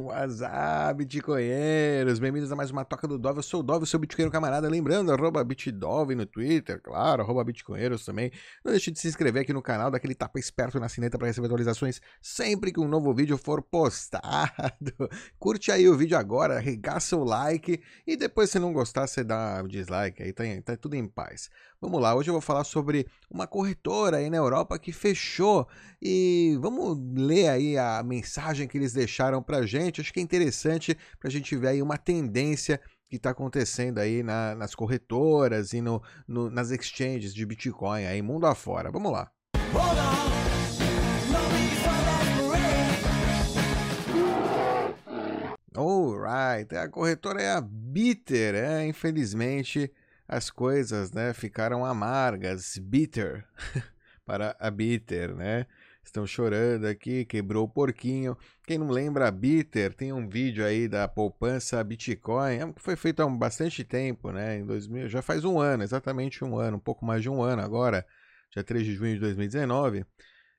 WhatsApp, bitcoinheiros, bem-vindos a mais uma Toca do Dove, eu sou o Dove, seu bitcoinheiro camarada, lembrando, arroba bitdove no Twitter, claro, arroba bitcoinheiros também, não deixe de se inscrever aqui no canal, daquele tapa esperto na sineta para receber atualizações sempre que um novo vídeo for postado, curte aí o vídeo agora, arregaça o like, e depois se não gostar, você dá dislike, aí tá, tá tudo em paz. Vamos lá, hoje eu vou falar sobre uma corretora aí na Europa que fechou, e vamos ler aí a mensagem que eles deixaram gente, gente. Acho que é interessante para a gente ver aí uma tendência que está acontecendo aí na, nas corretoras e no, no, nas exchanges de Bitcoin aí, mundo afora. Vamos lá. Alright, a corretora é a Bitter, é, infelizmente as coisas, né, ficaram amargas, bitter, para a Bitter, né? estão chorando aqui, quebrou o porquinho. Quem não lembra, a Bitter tem um vídeo aí da poupança Bitcoin, é que foi feito há bastante tempo, né? Em 2000, já faz um ano, exatamente um ano, um pouco mais de um ano agora, dia 3 de junho de 2019,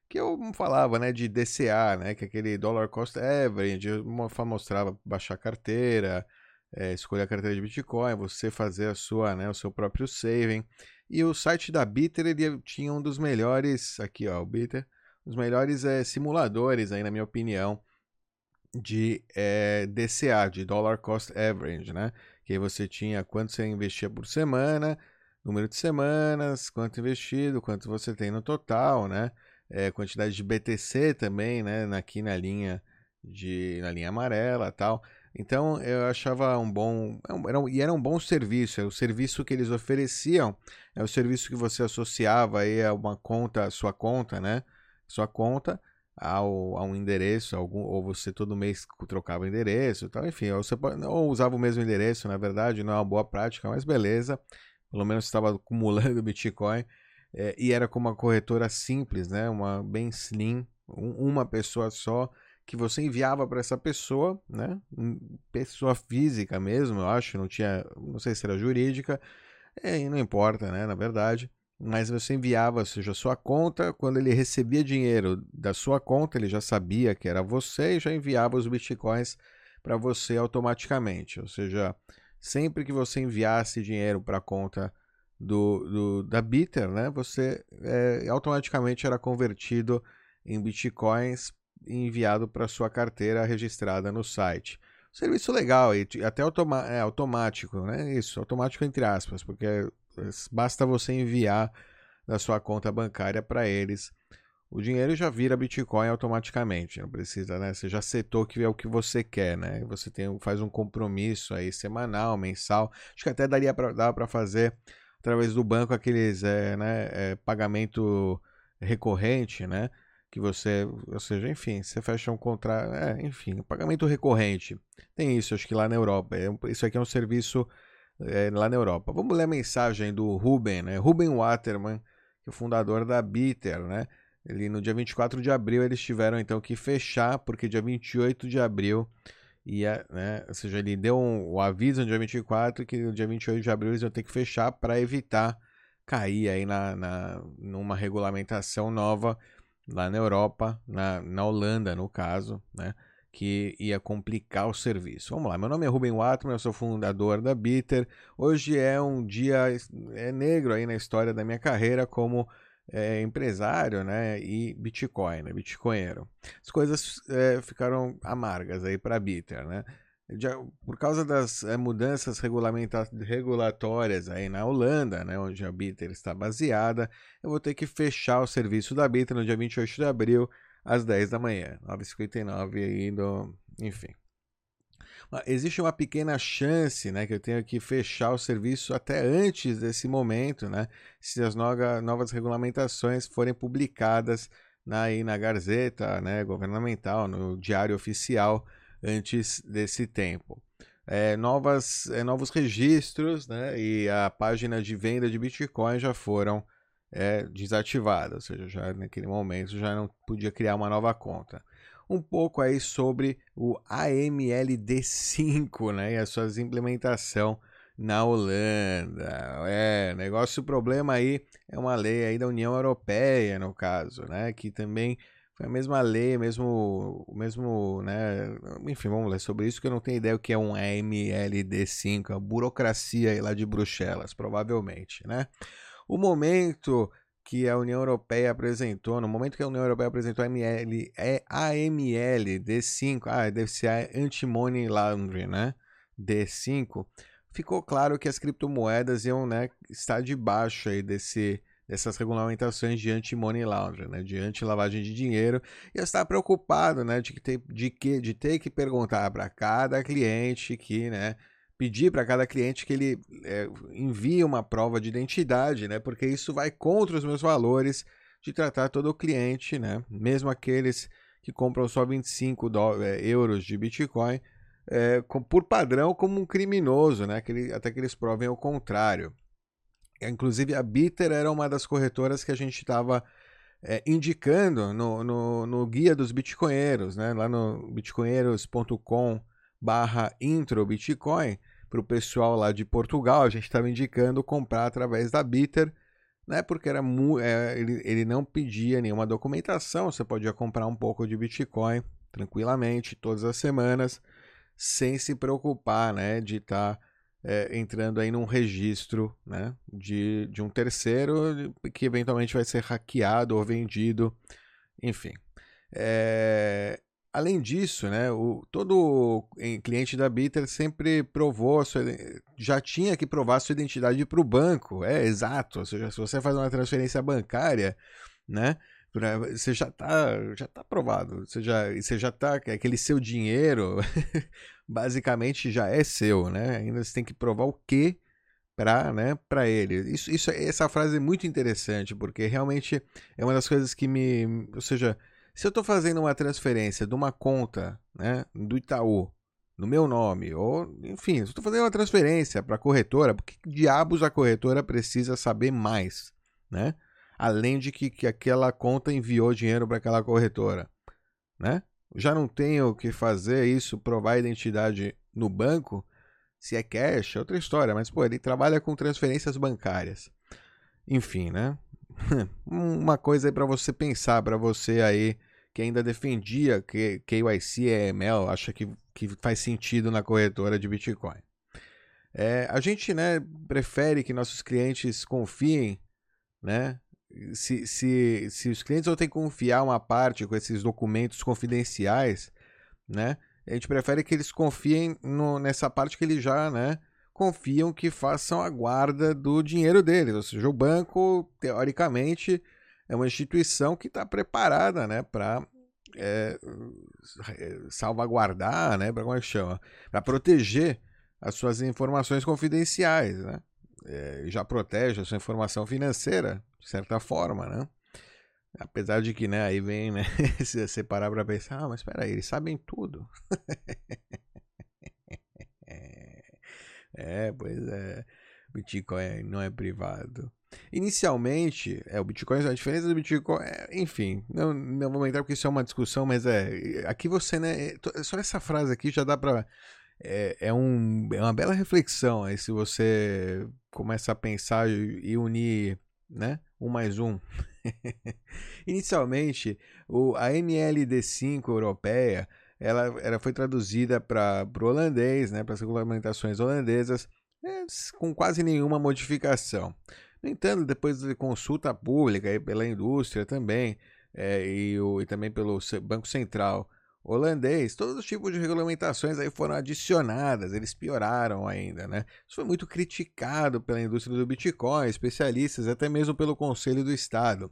que eu falava, né, de DCA, né, que é aquele Dollar Cost Average, eu mostrava baixar carteira, é, escolher a carteira de Bitcoin, você fazer a sua, né, o seu próprio saving. E o site da Bitter ele tinha um dos melhores, aqui ó, o Bitter, os melhores é, simuladores, aí, na minha opinião, de é, DCA, de Dollar Cost Average, né? Que aí você tinha quanto você investia por semana, número de semanas, quanto investido, quanto você tem no total, né? É, quantidade de BTC também, né? Aqui na linha de na linha amarela, tal. Então eu achava um bom, é era um, e era um bom serviço. É o serviço que eles ofereciam, é o serviço que você associava aí a uma conta, a sua conta, né? sua conta ao, a um endereço, algum, ou você todo mês trocava endereço, tal, enfim, ou, você, ou usava o mesmo endereço, na verdade, não é uma boa prática, mas beleza, pelo menos estava acumulando Bitcoin, é, e era como uma corretora simples, né, uma bem slim, um, uma pessoa só, que você enviava para essa pessoa, né, pessoa física mesmo, eu acho, não tinha, não sei se era jurídica, é, não importa, né, na verdade, mas você enviava, ou seja, a sua conta, quando ele recebia dinheiro da sua conta, ele já sabia que era você e já enviava os bitcoins para você automaticamente. Ou seja, sempre que você enviasse dinheiro para a conta do, do, da Bitter, né, você é, automaticamente era convertido em bitcoins e enviado para sua carteira registrada no site. Serviço legal e até é, automático, né? Isso, automático entre aspas, porque Basta você enviar da sua conta bancária para eles. O dinheiro já vira Bitcoin automaticamente, não precisa, né? Você já setou que é o que você quer, né? Você tem, faz um compromisso aí semanal, mensal. Acho que até daria para fazer através do banco aqueles, é, né, é, pagamento recorrente, né? Que você, ou seja, enfim, você fecha um contrato, é, enfim, pagamento recorrente. Tem isso, acho que lá na Europa. É, isso aqui é um serviço é, lá na Europa. Vamos ler a mensagem do Ruben, né? Ruben Waterman, que é o fundador da Bitter, né? Ele, no dia 24 de abril eles tiveram então que fechar, porque dia 28 de abril ia, né? Ou seja, ele deu um, o aviso no dia 24 que no dia 28 de abril eles iam ter que fechar para evitar cair aí na, na, numa regulamentação nova lá na Europa, na, na Holanda no caso, né? que ia complicar o serviço. Vamos lá, meu nome é Ruben Watman, eu sou fundador da Bitter. Hoje é um dia é negro aí na história da minha carreira como é, empresário né, e Bitcoin, né, Bitcoinheiro. As coisas é, ficaram amargas aí para a Bitter, né? Por causa das é, mudanças regulatórias aí na Holanda, né, onde a Bitter está baseada, eu vou ter que fechar o serviço da Bitter no dia 28 de abril às 10 da manhã, 9h59 aí do, enfim. Existe uma pequena chance, né, que eu tenho que fechar o serviço até antes desse momento, né, se as novas regulamentações forem publicadas na, aí na Gazeta, né, governamental, no Diário Oficial, antes desse tempo. É, novas, é, novos registros, né, e a página de venda de Bitcoin já foram é, desativada, ou seja, já naquele momento já não podia criar uma nova conta. Um pouco aí sobre o AMLD5 né, e a sua implementação na Holanda. É, negócio, o problema aí é uma lei aí da União Europeia, no caso, né, que também a mesma lei, mesmo, mesmo, né? Enfim, vamos ler sobre isso que eu não tenho ideia o que é um AMLD5, a burocracia lá de Bruxelas, provavelmente, né? O momento que a União Europeia apresentou, no momento que a União Europeia apresentou a AML, é AML D5, ah, deve ser Anti-Money Laundering, né? D5, ficou claro que as criptomoedas iam né, estar debaixo aí desse, dessas regulamentações de anti-money laundering, né, de anti-lavagem de dinheiro, e eu estava preocupado né, de, ter, de, que, de ter que perguntar para cada cliente que, né, pedir para cada cliente que ele é, envie uma prova de identidade, né, porque isso vai contra os meus valores de tratar todo o cliente, né, mesmo aqueles que compram só 25 é, euros de Bitcoin, é, com, por padrão como um criminoso, né? Que ele, até que eles provem o contrário. Inclusive, a Bitter era uma das corretoras que a gente estava é, indicando no, no, no, guia dos bitcoinheiros, né? lá no bitcoinheiros.com barra intro bitcoin, para o pessoal lá de Portugal, a gente estava indicando comprar através da Bitter, né? porque era é, ele, ele não pedia nenhuma documentação, você podia comprar um pouco de Bitcoin tranquilamente, todas as semanas, sem se preocupar né, de estar tá, é, entrando aí num registro né, de, de um terceiro que eventualmente vai ser hackeado ou vendido, enfim. É, além disso, né, o, todo cliente da Bitter sempre provou, sua, já tinha que provar sua identidade para o banco, é exato, ou seja, se você faz uma transferência bancária, né, você já tá, já tá aprovado. Você já, você já tá, aquele seu dinheiro basicamente já é seu, né? Ainda você tem que provar o que para, né, para ele. Isso, isso, essa frase é muito interessante porque realmente é uma das coisas que me, ou seja, se eu estou fazendo uma transferência de uma conta, né, do Itaú no meu nome, ou enfim, se eu estou fazendo uma transferência para a corretora, porque diabos a corretora precisa saber mais, né? além de que, que aquela conta enviou dinheiro para aquela corretora, né? Já não tenho que fazer isso, provar identidade no banco, se é cash, é outra história, mas pô, ele trabalha com transferências bancárias. Enfim, né? Uma coisa aí para você pensar, para você aí que ainda defendia que KYC é ML, acha que, que faz sentido na corretora de Bitcoin. É, a gente né, prefere que nossos clientes confiem né, se, se, se os clientes vão ter que confiar uma parte com esses documentos confidenciais, né? A gente prefere que eles confiem no, nessa parte que eles já, né? Confiam que façam a guarda do dinheiro deles. Ou seja, o banco, teoricamente, é uma instituição que está preparada, né? Para é, salvaguardar, né? Para como é que chama? Para proteger as suas informações confidenciais, né? É, já protege a sua informação financeira, de certa forma, né? Apesar de que, né, aí vem, né, se você parar pra pensar, ah, mas espera aí, eles sabem tudo. é, pois é, Bitcoin não é privado. Inicialmente, é, o Bitcoin, a diferença do Bitcoin, é, enfim, não, não vamos entrar porque isso é uma discussão, mas é, aqui você, né, é, só essa frase aqui já dá pra, é, é, um, é uma bela reflexão, aí se você começa a pensar e unir, né, um mais um. Inicialmente, o, a MLD5 europeia ela, ela foi traduzida para o holandês, né, para as regulamentações holandesas, é, com quase nenhuma modificação. No entanto, depois de consulta pública e pela indústria também, é, e, o, e também pelo Banco Central holandês, todos os tipos de regulamentações aí foram adicionadas, eles pioraram ainda, né? Isso foi muito criticado pela indústria do Bitcoin, especialistas, até mesmo pelo Conselho do Estado,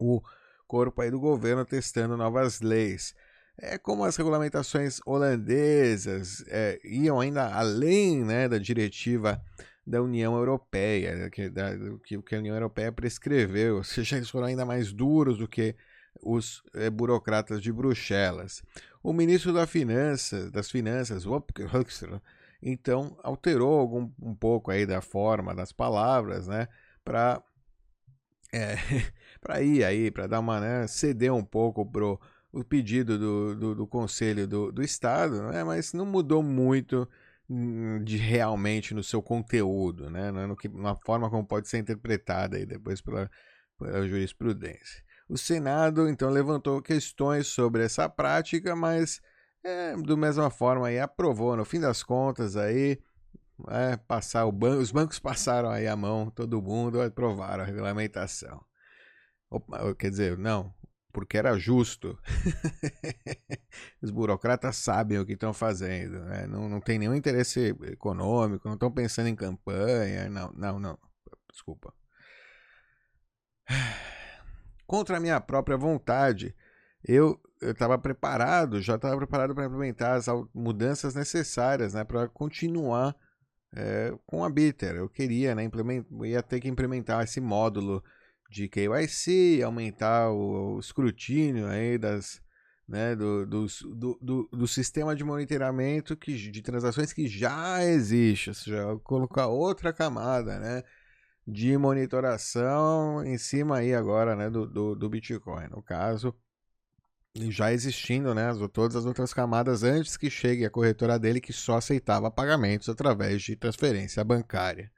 o corpo aí do governo testando novas leis. É como as regulamentações holandesas é, iam ainda além né, da diretiva da União Europeia, que, da, que, que a União Europeia prescreveu, ou seja, eles foram ainda mais duros do que os é, burocratas de Bruxelas. O ministro da Finança, das Finanças, então alterou algum, um pouco aí da forma das palavras, né, para é, para ir aí, para dar uma né, ceder um pouco pro o pedido do, do, do Conselho do, do Estado, né, mas não mudou muito hum, de realmente no seu conteúdo, né, no que, na forma como pode ser interpretada aí depois pela, pela jurisprudência. O Senado então levantou questões sobre essa prática, mas é, do mesma forma aí aprovou. No fim das contas aí é, passar o banco, os bancos passaram aí a mão, todo mundo aprovaram a regulamentação. Opa, quer dizer, não, porque era justo. Os burocratas sabem o que estão fazendo, né? não, não tem nenhum interesse econômico, não estão pensando em campanha, não, não, não, desculpa. Contra a minha própria vontade, eu estava preparado, já estava preparado para implementar as mudanças necessárias né, para continuar é, com a Bitter. Eu queria, né, ia ter que implementar esse módulo de KYC, aumentar o, o escrutínio aí das, né, do, do, do, do, sistema de monitoramento que, de transações que já existe, ou seja, colocar outra camada né, de monitoração em cima aí agora né, do, do, do Bitcoin. No caso, já existindo né, as, todas as outras camadas antes que chegue a corretora dele que só aceitava pagamentos através de transferência bancária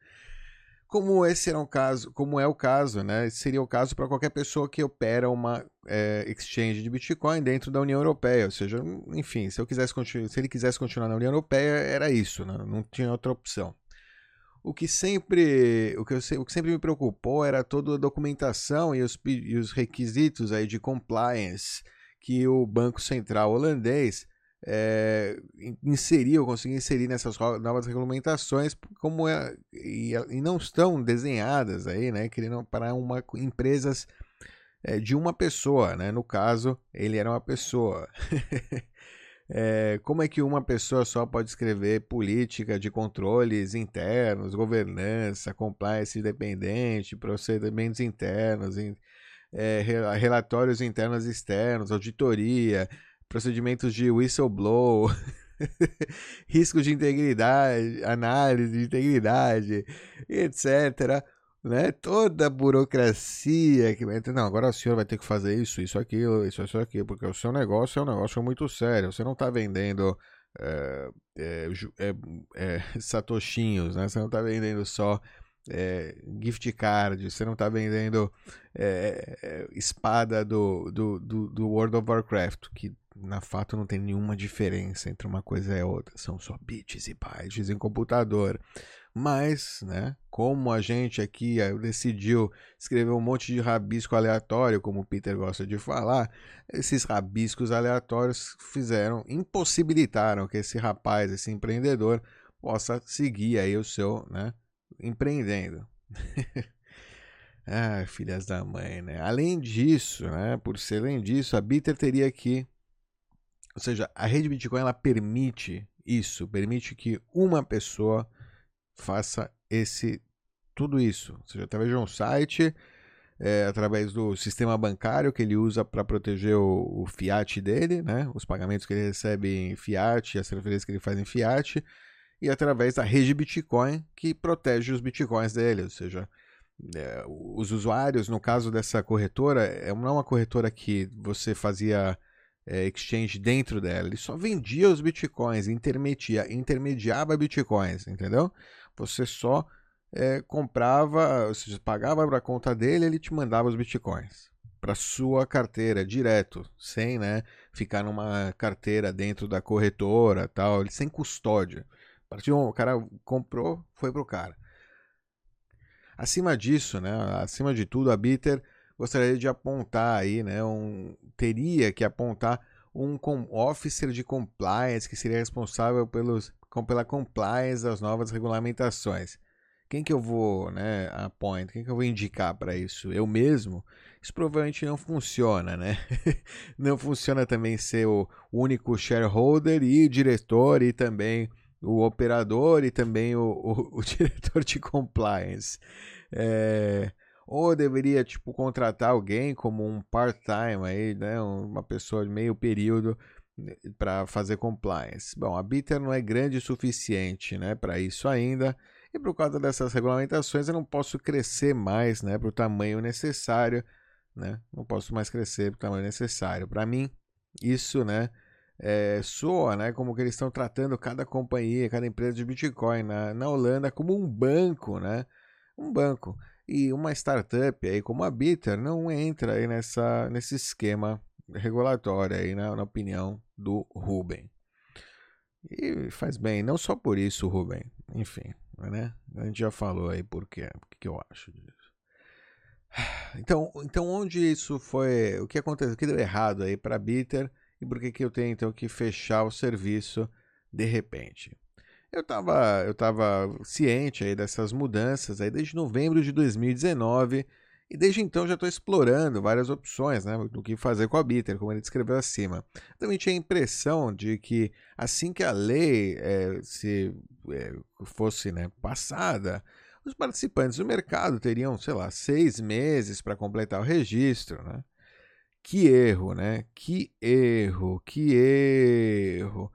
como esse era um caso, como é o caso, né? Seria o caso para qualquer pessoa que opera uma é, exchange de Bitcoin dentro da União Europeia, ou seja, enfim, se eu quisesse se ele quisesse continuar na União Europeia, era isso, né? não tinha outra opção. O que sempre, o que, eu, o que sempre me preocupou era toda a documentação e os, e os requisitos aí de compliance que o Banco Central holandês é, inserir ou conseguir inserir nessas novas regulamentações como é, e, e, não estão desenhadas aí, né, querendo para uma empresas é, de uma pessoa, né? No caso, ele era uma pessoa. é, como é que uma pessoa só pode escrever política de controles internos, governança, compliance independente, procedimentos internos, é, relatórios internos e externos, auditoria, procedimentos de whistleblow, risco de integridade, análise de integridade, etc. Né? Toda a burocracia que vai Não, agora o senhor vai ter que fazer isso, isso, aquilo, isso, isso, aquilo, porque o seu negócio é um negócio muito sério. Você não está vendendo é, é, é, satoshinhos, né? Você não está vendendo só é, gift card, você não está vendendo é, é, espada do, do, do, do, World of Warcraft, que na fato não tem nenhuma diferença entre uma coisa e outra, são só bits e bytes em computador. Mas, né, como a gente aqui eh, decidiu escrever um monte de rabisco aleatório, como o Peter gosta de falar, esses rabiscos aleatórios fizeram, impossibilitaram que esse rapaz, esse empreendedor, possa seguir aí o seu, né, empreendendo. ah, filhas da mãe, né? Além disso, né, por ser além disso, a Bitter teria que ou seja, a rede Bitcoin ela permite isso, permite que uma pessoa faça esse tudo isso, seja, através de um site, é, através do sistema bancário que ele usa para proteger o, o, fiat dele, né, os pagamentos que ele recebe em fiat, as transferências que ele faz em fiat, e através da rede Bitcoin que protege os bitcoins dele, ou seja, é, os usuários, no caso dessa corretora, é não é uma corretora que você fazia é, exchange dentro dela. Ele só vendia os bitcoins, intermedia, intermediava bitcoins, entendeu? Você só é, comprava, você pagava para a conta dele, ele te mandava os bitcoins para sua carteira direto, sem, né, ficar numa carteira dentro da corretora, tal, sem custódia. Partiu, o cara comprou, foi pro cara. Acima disso, né, acima de tudo, a Bitter gostaria de apontar aí, né, um, teria que apontar um officer de compliance que seria responsável pelos, pela compliance das novas regulamentações. Quem que eu vou, né, appoint, quem que eu vou indicar para isso? Eu mesmo? Isso provavelmente não funciona, né? não funciona também ser o único shareholder e diretor e também o operador e também o, o, o diretor de compliance. É, ou deveria, tipo, contratar alguém como um part-time aí, né? Uma pessoa de meio período para fazer compliance. Bom, a Bitter não é grande o suficiente, né, para isso ainda. E por causa dessas regulamentações, eu não posso crescer mais, né, para o tamanho necessário, né? Não posso mais crescer para o tamanho necessário. Para mim, isso, né, é, soa, né, como que eles estão tratando cada companhia, cada empresa de Bitcoin na, na Holanda como um banco, né? Um banco. E uma startup aí como a Bitter não entra aí nessa, nesse esquema regulatório aí, né, na opinião do Ruben. E faz bem, não só por isso, Ruben. Enfim, né? A gente já falou aí por quê, o que eu acho disso. Então, então onde isso foi, o que aconteceu, o que deu errado aí para Bitter e por que que eu tenho então que fechar o serviço de repente? Eu estava eu tava ciente aí dessas mudanças aí desde novembro de 2019 e desde então já estou explorando várias opções né, do que fazer com a Bitter, como ele descreveu acima. Também tinha a impressão de que assim que a lei é, se é, fosse né, passada, os participantes do mercado teriam, sei lá, seis meses para completar o registro. Né? Que erro, né? Que erro, que erro.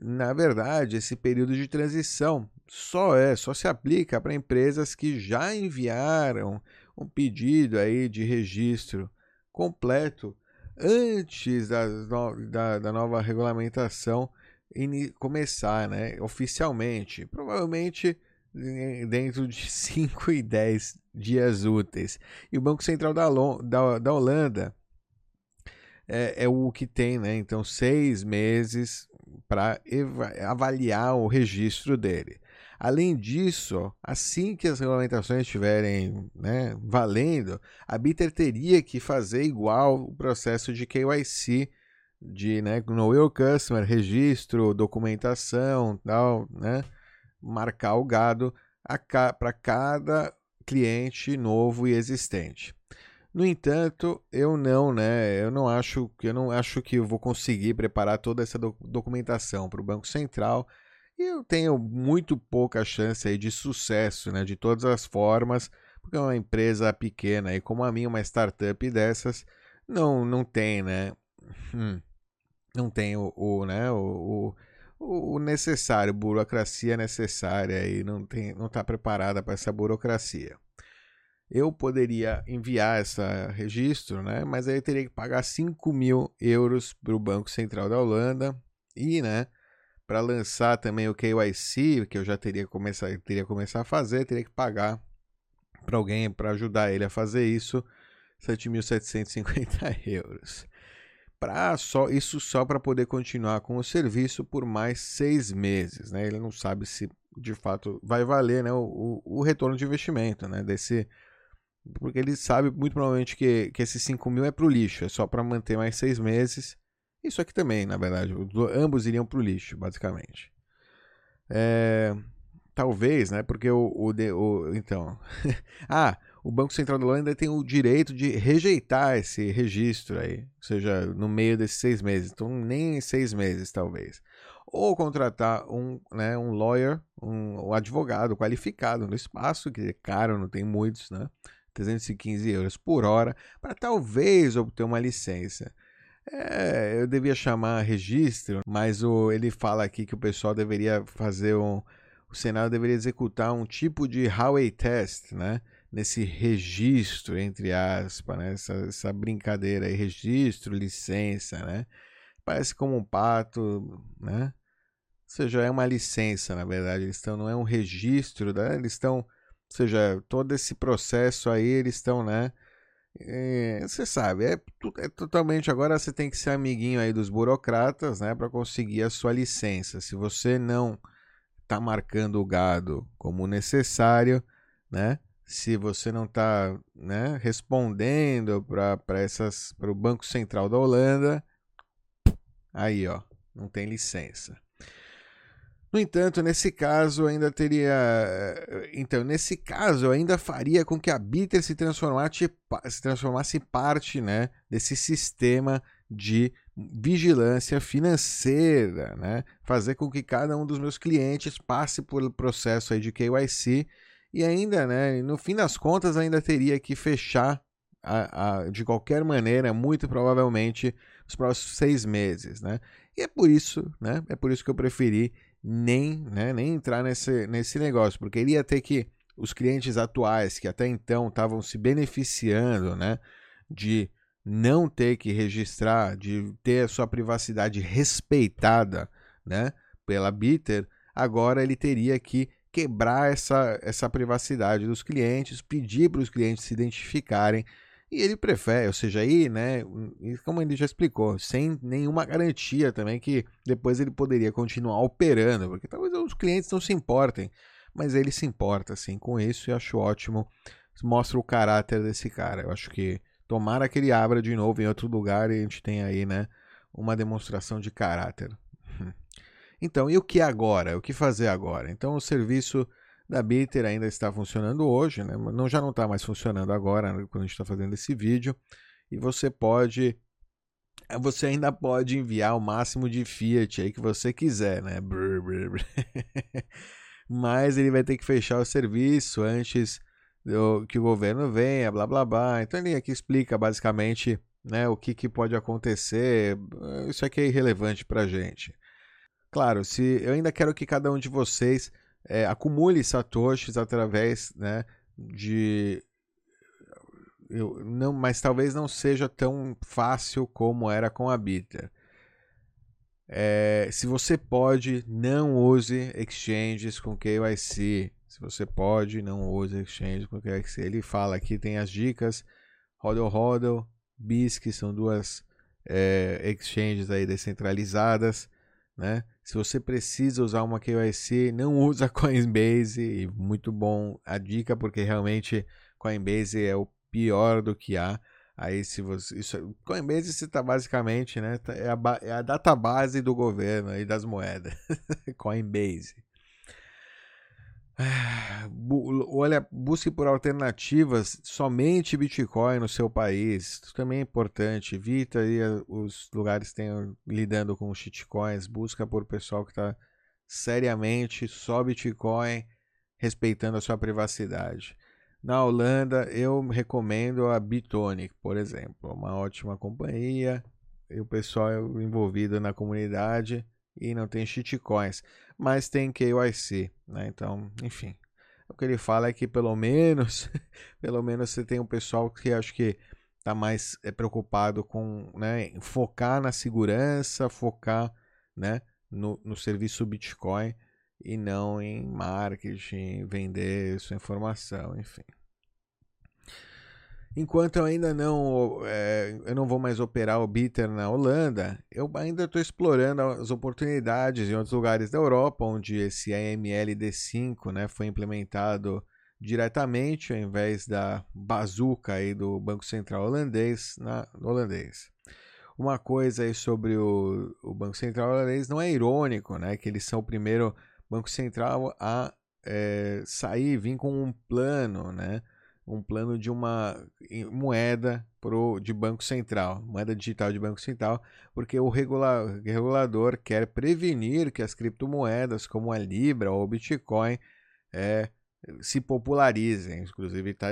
Na verdade, esse período de transição só é, só se aplica para empresas que já enviaram um pedido aí de registro completo antes da, da, da nova regulamentação começar, né, oficialmente. Provavelmente dentro de 5 e 10 dias úteis. E o Banco Central da, da, da Holanda é, é, o que tem, né? Então, seis meses para avaliar o registro dele. Além disso, assim que as regulamentações estiverem né, valendo, a Bitter teria que fazer igual o processo de KYC, de né, Know Your Customer, registro, documentação, tal, né, marcar o gado ca para cada cliente novo e existente. No entanto, eu não, né? Eu não acho que eu não acho que eu vou conseguir preparar toda essa do documentação para o Banco Central eu tenho muito pouca chance aí de sucesso, né? De todas as formas, porque uma empresa pequena e como a minha, uma startup dessas, não, não tem, né? Hum, não tem o, o né? O, o, o, necessário, burocracia necessária e não tem, não está preparada para essa burocracia. Eu poderia enviar esse registro, né? Mas aí eu teria que pagar 5 mil euros para o Banco Central da Holanda e, né? Para lançar também o KYC, que eu já teria começar, teria começar a fazer, teria que pagar para alguém para ajudar ele a fazer isso, 7.750 euros. Pra só, isso só para poder continuar com o serviço por mais seis meses. Né? Ele não sabe se de fato vai valer né, o, o, o retorno de investimento né, desse. Porque ele sabe muito provavelmente que, que esses 5 mil é para o lixo, é só para manter mais seis meses isso aqui também, na verdade. Ambos iriam para o lixo, basicamente. É, talvez, né? Porque o. o, o então. ah, o Banco Central da Holanda tem o direito de rejeitar esse registro aí. Ou seja, no meio desses seis meses. Então, nem seis meses, talvez. Ou contratar um, né, um lawyer, um, um advogado qualificado no espaço, que é caro, não tem muitos, né? 315 euros por hora, para talvez obter uma licença. É, eu devia chamar registro, mas o, ele fala aqui que o pessoal deveria fazer um. O Senado deveria executar um tipo de highway test, né? Nesse registro, entre aspas, né? essa, essa brincadeira aí, registro, licença, né? Parece como um pato, né? Ou seja, é uma licença, na verdade. Eles estão, não é um registro, né? Eles estão, ou seja, todo esse processo aí, eles estão, né? É, você sabe, é, é, totalmente. Agora você tem que ser amiguinho aí dos burocratas, né, para conseguir a sua licença. Se você não está marcando o gado como necessário, né, se você não está né, respondendo para essas para o Banco Central da Holanda, aí ó, não tem licença. No entanto, nesse caso ainda teria. Eh, então, nesse caso, ainda faria com que a Bitter se transformasse, se transformasse parte né, desse sistema de vigilância financeira, né? Fazer com que cada um dos meus clientes passe por processo aí de KYC e ainda, né, no fim das contas, ainda teria que fechar a, a, de qualquer maneira, muito provavelmente, os próximos seis meses, né? E é por isso, né? É por isso que eu preferi nem, né, nem entrar nesse, nesse negócio, porque ele ia ter que os clientes atuais que até então estavam se beneficiando, né, de não ter que registrar, de ter a sua privacidade respeitada, né, pela Bitter, agora ele teria que quebrar essa, essa privacidade dos clientes, pedir para os clientes se identificarem. E ele prefere, ou seja, aí, né, como ele já explicou, sem nenhuma garantia também que depois ele poderia continuar operando, porque talvez os clientes não se importem, mas ele se importa, assim, com isso e acho ótimo. Mostra o caráter desse cara. Eu acho que tomara que ele abra de novo em outro lugar e a gente tem aí, né, uma demonstração de caráter. Então, e o que agora? O que fazer agora? Então, o serviço da Bitter ainda está funcionando hoje, né? não, já não está mais funcionando agora, né, quando a gente está fazendo esse vídeo. E você pode. Você ainda pode enviar o máximo de Fiat aí que você quiser, né? Brr, brr, brr. Mas ele vai ter que fechar o serviço antes do, que o governo venha, blá blá blá. Então ele aqui explica basicamente né, o que, que pode acontecer. Isso aqui é irrelevante para gente. Claro, se eu ainda quero que cada um de vocês é, acumule satoshis através né, de eu, não, mas talvez não seja tão fácil como era com a Bitter. É, se você pode, não use exchanges com KYC. Se você pode, não use exchanges com KYC. Ele fala aqui, tem as dicas. Hodl Hodl, BISC, são duas é, exchanges aí descentralizadas né? Se você precisa usar uma KYC, não usa Coinbase, muito bom a dica porque realmente Coinbase é o pior do que há. Aí se você, isso, Coinbase você está basicamente, né, tá, é a, é a database do governo e das moedas. Coinbase. Olha, busque por alternativas somente Bitcoin no seu país. Isso também é importante. Evita aí os lugares que estão lidando com shitcoins. Busca por pessoal que está seriamente só Bitcoin, respeitando a sua privacidade. Na Holanda, eu recomendo a Bitonic, por exemplo. Uma ótima companhia. E o pessoal envolvido na comunidade e não tem shitcoins, mas tem KYC, né? Então, enfim. O que ele fala é que pelo menos, pelo menos você tem um pessoal que acho que está mais é, preocupado com, né, focar na segurança, focar, né, no, no serviço Bitcoin e não em marketing, vender sua informação, enfim. Enquanto eu ainda não, é, eu não vou mais operar o Bitter na Holanda, eu ainda estou explorando as oportunidades em outros lugares da Europa, onde esse AML D5 né, foi implementado diretamente ao invés da bazuca aí do Banco Central holandês na holandês. Uma coisa aí sobre o, o Banco Central holandês não é irônico, né, que eles são o primeiro banco central a é, sair, vir com um plano, né, um plano de uma moeda pro, de Banco Central, moeda digital de Banco Central, porque o regula, regulador quer prevenir que as criptomoedas como a Libra ou o Bitcoin é, se popularizem. Inclusive tá,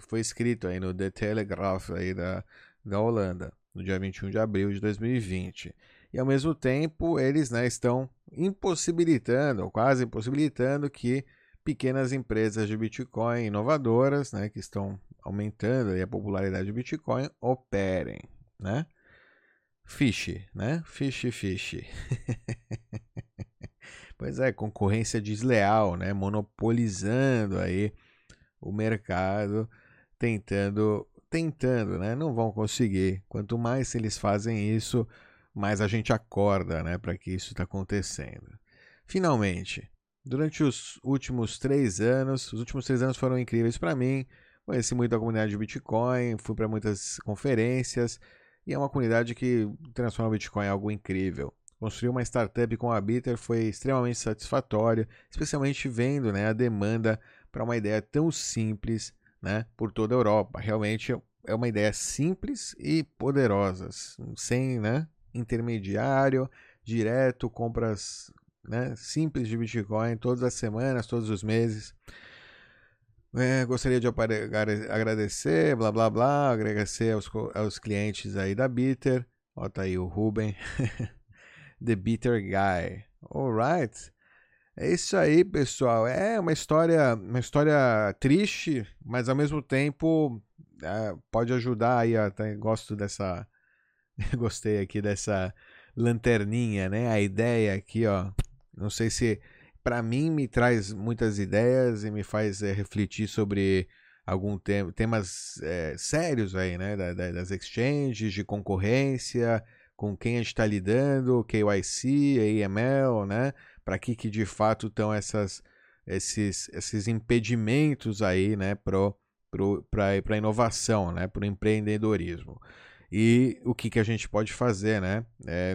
foi escrito aí no The Telegraph aí da, da Holanda, no dia 21 de abril de 2020. E ao mesmo tempo eles né, estão impossibilitando, ou quase impossibilitando que pequenas empresas de Bitcoin inovadoras, né, que estão aumentando a popularidade do Bitcoin, operem, né? Fish, né? Fish, fish. pois é, concorrência desleal, né? Monopolizando aí o mercado, tentando, tentando, né? Não vão conseguir. Quanto mais eles fazem isso, mais a gente acorda, né? Para que isso está acontecendo. Finalmente, Durante os últimos três anos, os últimos três anos foram incríveis para mim. Conheci muito a comunidade de Bitcoin, fui para muitas conferências e é uma comunidade que transforma o Bitcoin em algo incrível. Construir uma startup com a Bitter foi extremamente satisfatório, especialmente vendo né, a demanda para uma ideia tão simples né, por toda a Europa. Realmente é uma ideia simples e poderosa, sem né, intermediário, direto, compras né, simples de Bitcoin todas as semanas, todos os meses. É, gostaria de agradecer, blá blá blá, agradecer aos, aos clientes aí da Bitter. Ó, tá aí o Ruben, The Bitter Guy. Alright. É isso aí, pessoal. É uma história, uma história triste, mas ao mesmo tempo é, pode ajudar aí. Ó, tá, gosto dessa, gostei aqui dessa lanterninha, né? A ideia aqui, ó, não sei se para mim me traz muitas ideias e me faz é, refletir sobre alguns tem, temas é, sérios aí, né? Da, da, das exchanges, de concorrência, com quem a gente está lidando, KYC, AML, né? Para que, que de fato estão essas, esses, esses impedimentos aí, né? Para a inovação, né? Para o empreendedorismo. E o que, que a gente pode fazer, né? É,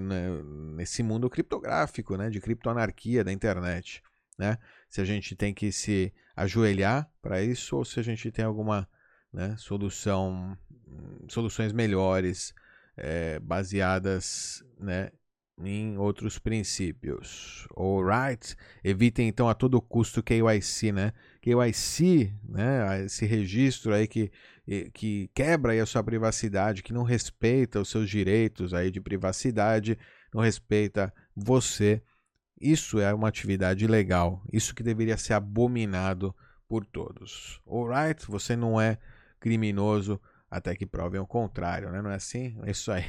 nesse mundo criptográfico, né? De criptoanarquia da internet, né? Se a gente tem que se ajoelhar para isso ou se a gente tem alguma né, solução, soluções melhores é, baseadas né, em outros princípios. Alright? Evitem então a todo custo KYC, né? KYC, né? Esse registro aí que, que quebra a sua privacidade, que não respeita os seus direitos aí de privacidade, não respeita você isso é uma atividade legal. Isso que deveria ser abominado por todos. Alright? Você não é criminoso até que provem o contrário, né? Não é assim? É isso aí.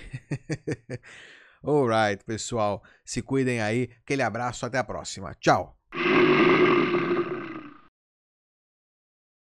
Alright, pessoal. Se cuidem aí. Aquele abraço. Até a próxima. Tchau.